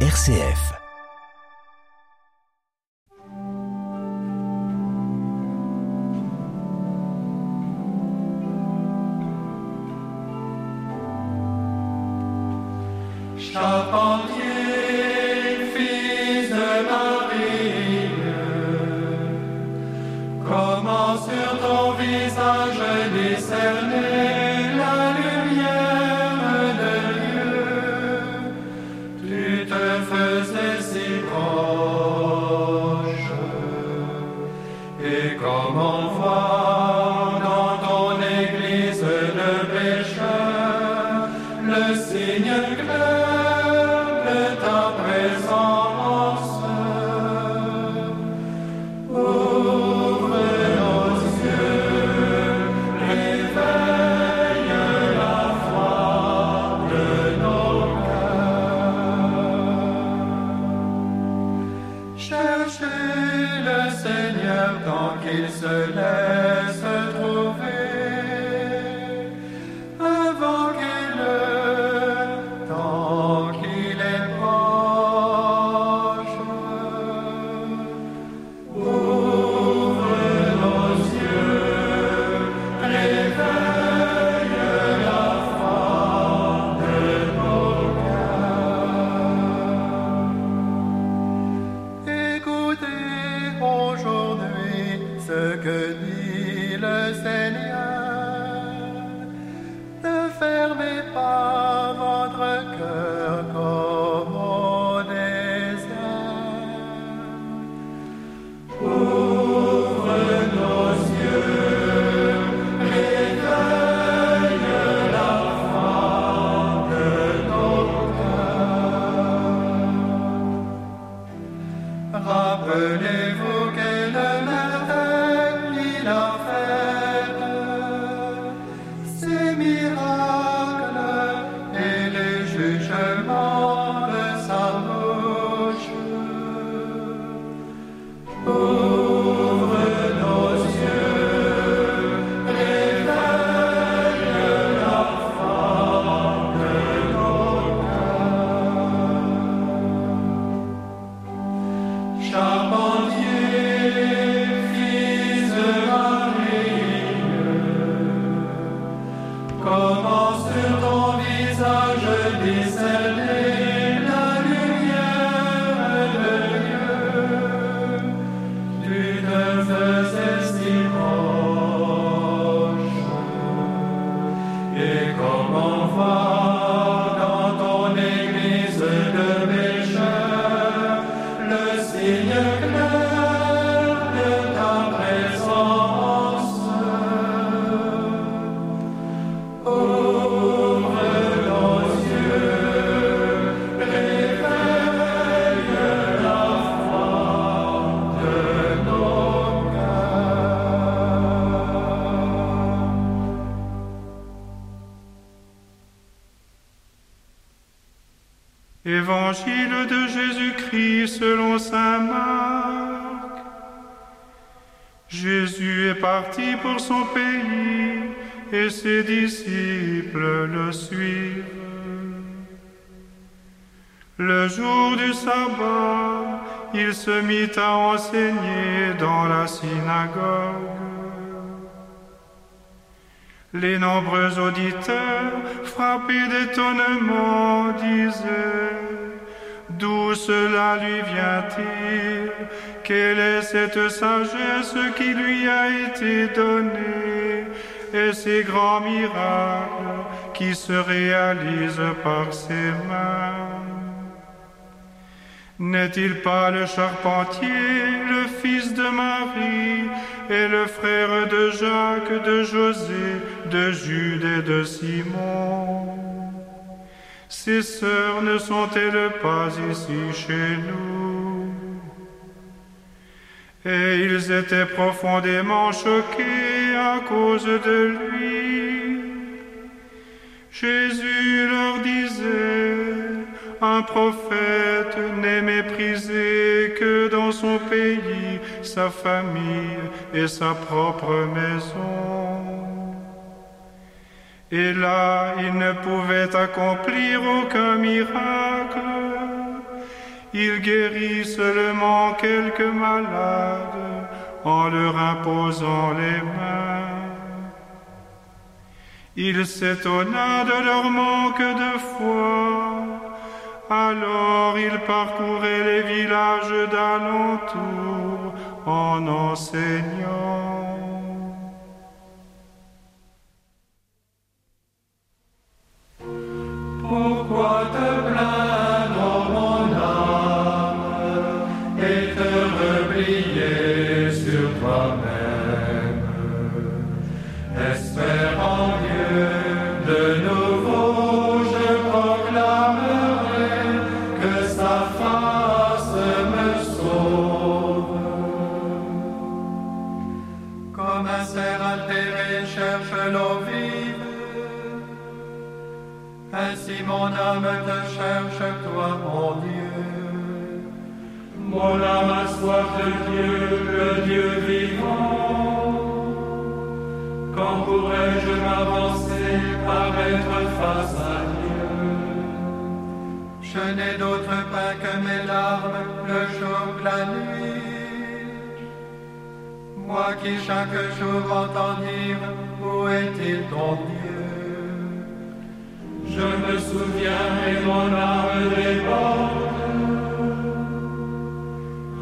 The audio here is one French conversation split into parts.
RCF. Charpentier, fils de Marie, comment sur ton visage discerner ce que dit le Seigneur. Ne fermez pas Évangile de Jésus-Christ selon Saint Marc. Jésus est parti pour son pays et ses disciples le suivent. Le jour du sabbat, il se mit à enseigner dans la synagogue. Les nombreux auditeurs, frappés d'étonnement, disaient D'où cela lui vient-il? Quelle est cette sagesse qui lui a été donnée? Et ces grands miracles qui se réalisent par ses mains N'est-il pas le charpentier, le fils de Marie, et le frère de Jacques, de José, de Jude et de Simon? Ses sœurs ne sont-elles pas ici chez nous? Et ils étaient profondément choqués à cause de lui. Jésus leur disait, un prophète n'est méprisé que dans son pays, sa famille et sa propre maison. Et là, il ne pouvait accomplir aucun miracle, Il guérit seulement quelques malades en leur imposant les mains. Il s'étonna de leur manque de foi. Alors il parcourait les villages d'alentour en enseignant. Pourquoi te Cerf altéré cherche l'eau vive, ainsi mon âme te cherche, toi, mon Dieu. Mon âme a soif de Dieu, le Dieu vivant. Quand pourrais-je m'avancer, paraître face à Dieu? Je n'ai d'autre pain que mes larmes, le jour, la nuit. Moi qui chaque jour entends dire, où est-il ton Dieu? Je me souviens et mon âme déborde.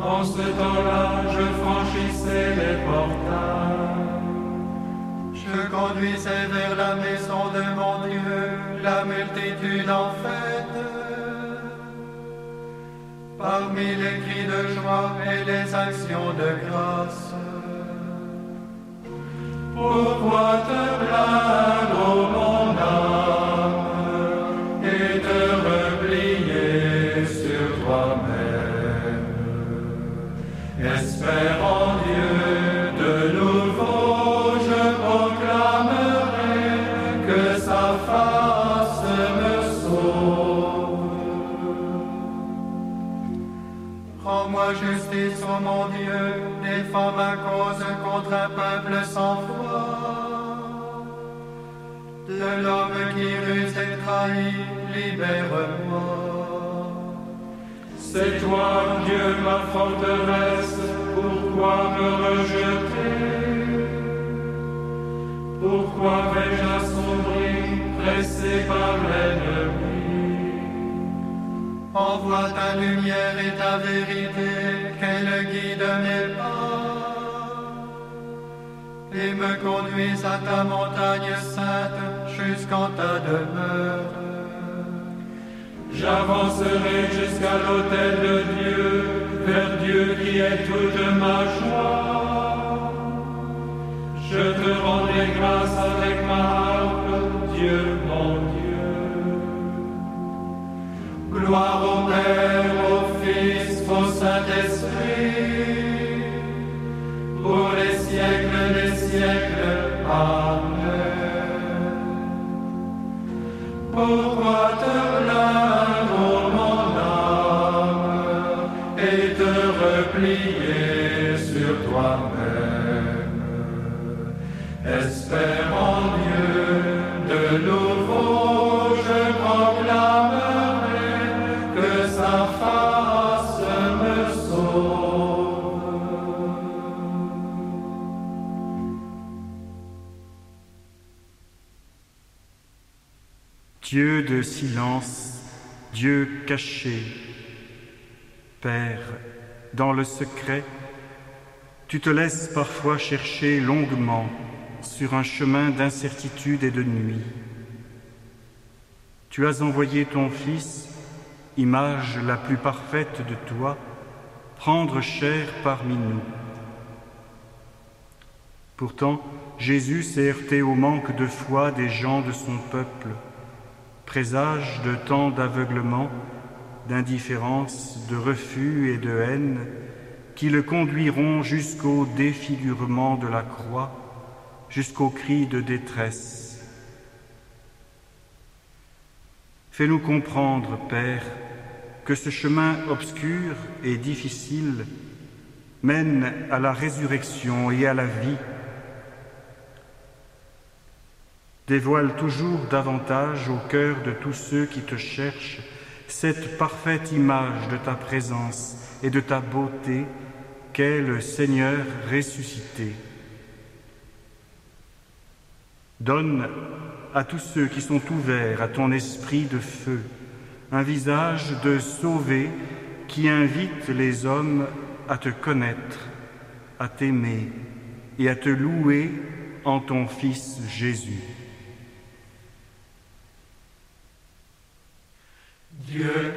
En ce temps-là, je franchissais les portails. Je conduisais vers la maison de mon Dieu la multitude en fête. Parmi les cris de joie et les actions de grâce. Pourquoi te plaindre, mon âme et te replier sur toi-même? Espère en Dieu, de nouveau je proclamerai que sa face me sauve. Rends-moi justice, ô mon Dieu, défends ma cause contre un peuple sans foi. De l'homme qui ruse et trahit, libère-moi. C'est toi, Dieu, ma forteresse, pourquoi me rejeter? Pourquoi vais-je assombrir, pressé par l'ennemi? Envoie ta lumière et ta vérité, qu'elle guide mes pas et me conduise à ta montagne sainte jusqu'en ta demeure. J'avancerai jusqu'à l'autel de Dieu, vers Dieu qui est toute ma joie. Je te rendrai grâce avec ma harpe, Dieu. Sur toi-même Espère Dieu, de nouveau je proclamerai que sa face me sauve. Dieu de silence, Dieu caché, Père, dans le secret, tu te laisses parfois chercher longuement sur un chemin d'incertitude et de nuit. Tu as envoyé ton Fils, image la plus parfaite de toi, prendre chair parmi nous. Pourtant, Jésus s'est heurté au manque de foi des gens de son peuple, présage de tant d'aveuglement, d'indifférence, de refus et de haine qui le conduiront jusqu'au défigurement de la croix, jusqu'au cri de détresse. Fais-nous comprendre, Père, que ce chemin obscur et difficile mène à la résurrection et à la vie. Dévoile toujours davantage au cœur de tous ceux qui te cherchent cette parfaite image de ta présence et de ta beauté qu'est le Seigneur ressuscité. Donne à tous ceux qui sont ouverts à ton esprit de feu un visage de sauvé qui invite les hommes à te connaître, à t'aimer et à te louer en ton Fils Jésus. Dieu